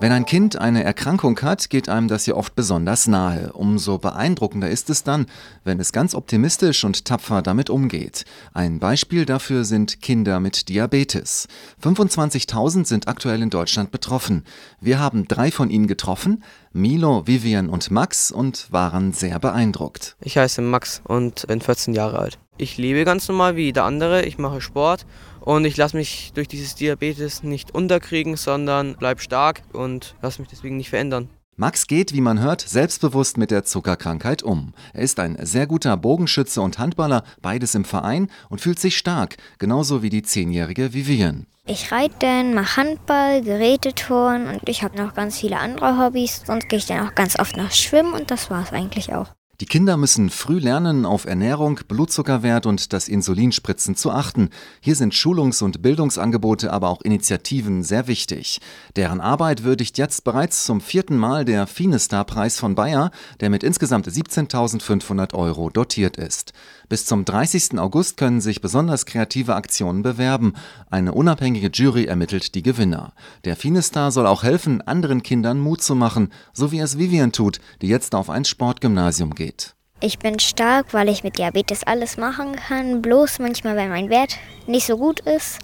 Wenn ein Kind eine Erkrankung hat, geht einem das ja oft besonders nahe. Umso beeindruckender ist es dann, wenn es ganz optimistisch und tapfer damit umgeht. Ein Beispiel dafür sind Kinder mit Diabetes. 25.000 sind aktuell in Deutschland betroffen. Wir haben drei von ihnen getroffen, Milo, Vivian und Max, und waren sehr beeindruckt. Ich heiße Max und bin 14 Jahre alt. Ich lebe ganz normal wie jeder andere, ich mache Sport und ich lasse mich durch dieses Diabetes nicht unterkriegen, sondern bleib stark und lasse mich deswegen nicht verändern. Max geht, wie man hört, selbstbewusst mit der Zuckerkrankheit um. Er ist ein sehr guter Bogenschütze und Handballer, beides im Verein und fühlt sich stark, genauso wie die zehnjährige Vivian. Ich reite, mache Handball, Geräteturnen und ich habe noch ganz viele andere Hobbys. Sonst gehe ich dann auch ganz oft noch schwimmen und das war es eigentlich auch. Die Kinder müssen früh lernen, auf Ernährung, Blutzuckerwert und das Insulinspritzen zu achten. Hier sind Schulungs- und Bildungsangebote, aber auch Initiativen sehr wichtig. Deren Arbeit würdigt jetzt bereits zum vierten Mal der Finestar-Preis von Bayer, der mit insgesamt 17.500 Euro dotiert ist. Bis zum 30. August können sich besonders kreative Aktionen bewerben. Eine unabhängige Jury ermittelt die Gewinner. Der Finestar soll auch helfen, anderen Kindern Mut zu machen, so wie es Vivian tut, die jetzt auf ein Sportgymnasium geht geht. Ich bin stark, weil ich mit Diabetes alles machen kann. Bloß manchmal, wenn mein Wert nicht so gut ist,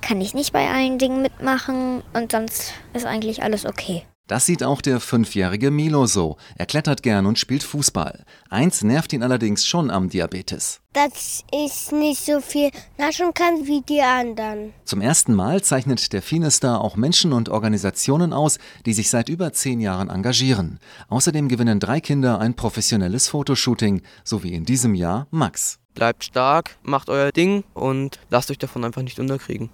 kann ich nicht bei allen Dingen mitmachen und sonst ist eigentlich alles okay. Das sieht auch der fünfjährige Milo so. Er klettert gern und spielt Fußball. Eins nervt ihn allerdings schon am Diabetes. Dass ich nicht so viel naschen kann wie die anderen. Zum ersten Mal zeichnet der Finestar auch Menschen und Organisationen aus, die sich seit über zehn Jahren engagieren. Außerdem gewinnen drei Kinder ein professionelles Fotoshooting, so wie in diesem Jahr Max. Bleibt stark, macht euer Ding und lasst euch davon einfach nicht unterkriegen.